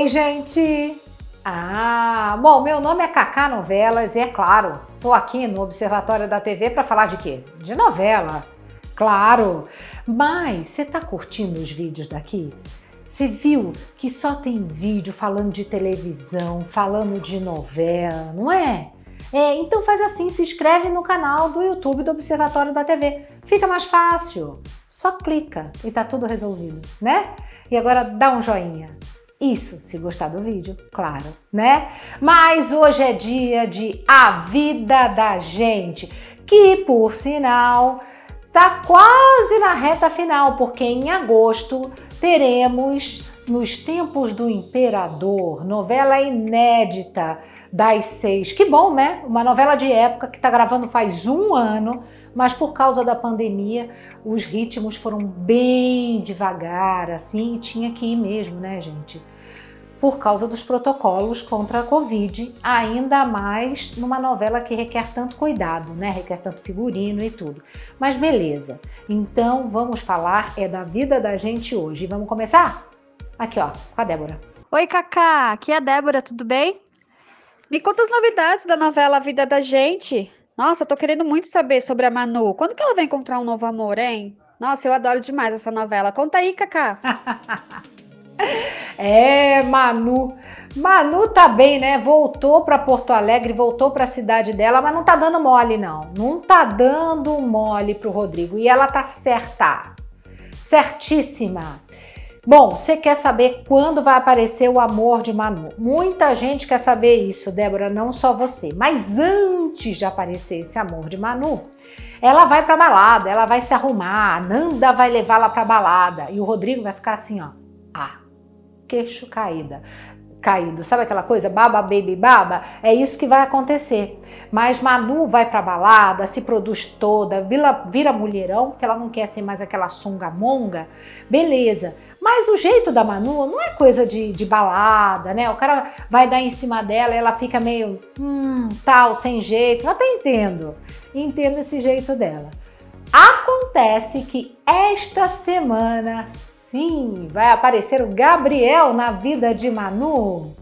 Oi, gente! Ah, bom, meu nome é Cacá Novelas e é claro, tô aqui no Observatório da TV para falar de quê? De novela, claro. Mas você tá curtindo os vídeos daqui? Você viu que só tem vídeo falando de televisão, falando de novela, não é? É, então faz assim, se inscreve no canal do YouTube do Observatório da TV. Fica mais fácil. Só clica e tá tudo resolvido, né? E agora dá um joinha. Isso, se gostar do vídeo, claro, né? Mas hoje é dia de A Vida da Gente, que por sinal tá quase na reta final, porque em agosto teremos Nos Tempos do Imperador, novela inédita das seis. Que bom, né? Uma novela de época que está gravando faz um ano, mas por causa da pandemia os ritmos foram bem devagar, assim, e tinha que ir mesmo, né, gente? Por causa dos protocolos contra a Covid, ainda mais numa novela que requer tanto cuidado, né? Requer tanto figurino e tudo. Mas beleza. Então vamos falar é da vida da gente hoje. Vamos começar? Aqui, ó, com a Débora. Oi, Cacá. Aqui é a Débora, tudo bem? Me conta as novidades da novela Vida da Gente. Nossa, tô querendo muito saber sobre a Manu. Quando que ela vai encontrar um novo amor, hein? Nossa, eu adoro demais essa novela. Conta aí, Cacá. é, Manu. Manu tá bem, né? Voltou para Porto Alegre, voltou para a cidade dela, mas não tá dando mole não. Não tá dando mole pro Rodrigo e ela tá certa. Certíssima. Bom, você quer saber quando vai aparecer o amor de Manu? Muita gente quer saber isso, Débora, não só você. Mas antes de aparecer esse amor de Manu, ela vai pra balada, ela vai se arrumar, a Nanda vai levá-la pra balada e o Rodrigo vai ficar assim, ó, queixo caída caído. Sabe aquela coisa, baba, baby, baba? É isso que vai acontecer. Mas Manu vai pra balada, se produz toda, vira, vira mulherão, porque ela não quer ser mais aquela sunga monga. Beleza. Mas o jeito da Manu não é coisa de, de balada, né? O cara vai dar em cima dela ela fica meio, hum, tal, sem jeito. Eu até entendo. Entendo esse jeito dela. Acontece que esta semana Sim, vai aparecer o Gabriel na vida de Manu.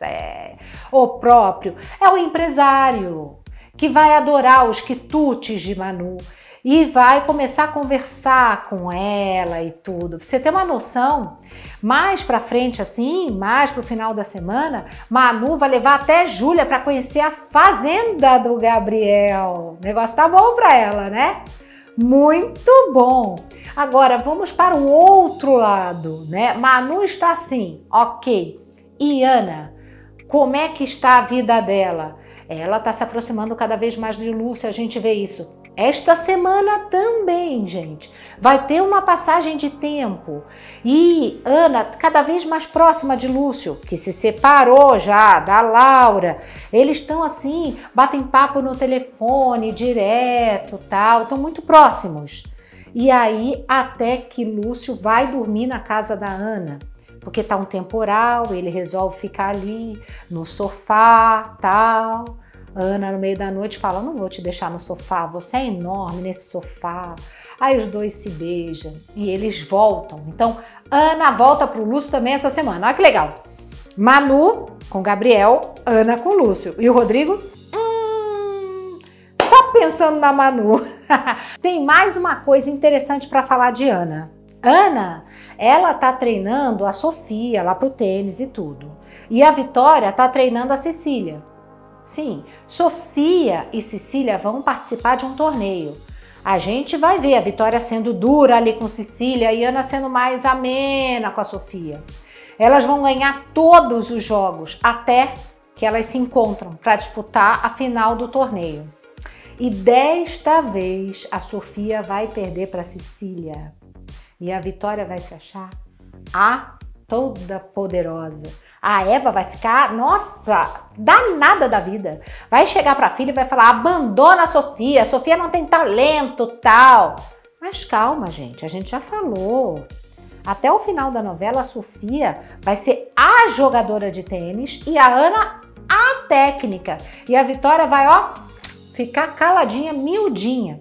É, o próprio é o empresário que vai adorar os quitutes de Manu e vai começar a conversar com ela e tudo. Pra você ter uma noção, mais pra frente assim, mais pro final da semana, Manu vai levar até Júlia para conhecer a fazenda do Gabriel. O negócio tá bom pra ela, né? Muito bom! Agora vamos para o outro lado, né? Manu está assim, ok. E Ana, como é que está a vida dela? Ela está se aproximando cada vez mais de Lúcia, a gente vê isso. Esta semana também, gente, vai ter uma passagem de tempo. E Ana, cada vez mais próxima de Lúcio, que se separou já da Laura. Eles estão assim, batem papo no telefone direto, tal, estão muito próximos. E aí, até que Lúcio vai dormir na casa da Ana porque tá um temporal, ele resolve ficar ali no sofá, tal. Ana, no meio da noite, fala: Não vou te deixar no sofá, você é enorme nesse sofá. Aí os dois se beijam e eles voltam. Então, Ana volta pro Lúcio também essa semana. Olha que legal. Manu com Gabriel, Ana com Lúcio. E o Rodrigo? Hum, só pensando na Manu. Tem mais uma coisa interessante para falar de Ana. Ana, ela tá treinando a Sofia lá pro tênis e tudo. E a Vitória tá treinando a Cecília. Sim, Sofia e Cecília vão participar de um torneio. A gente vai ver a Vitória sendo dura ali com Cecília e Ana sendo mais amena com a Sofia. Elas vão ganhar todos os jogos até que elas se encontram para disputar a final do torneio. E desta vez a Sofia vai perder para Cecília. E a Vitória vai se achar a toda poderosa. A Eva vai ficar, nossa, danada da vida. Vai chegar para a filha e vai falar: abandona a Sofia, a Sofia não tem talento, tal. Mas calma, gente, a gente já falou. Até o final da novela, a Sofia vai ser a jogadora de tênis e a Ana a técnica. E a Vitória vai, ó, ficar caladinha, miudinha.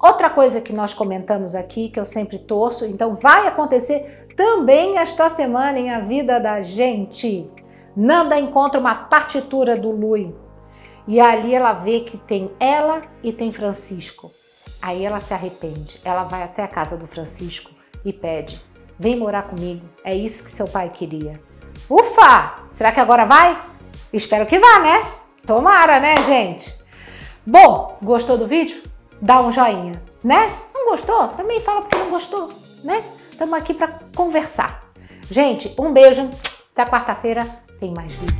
Outra coisa que nós comentamos aqui, que eu sempre torço, então vai acontecer Também esta semana em A Vida da Gente, Nanda encontra uma partitura do Lui. E ali ela vê que tem ela e tem Francisco. Aí ela se arrepende. Ela vai até a casa do Francisco e pede: Vem morar comigo. É isso que seu pai queria. Ufa! Será que agora vai? Espero que vá, né? Tomara, né, gente? Bom, gostou do vídeo? Dá um joinha, né? Não gostou? Também fala porque não gostou, né? Estamos aqui para conversar. Gente, um beijo. Até quarta-feira tem mais vídeo.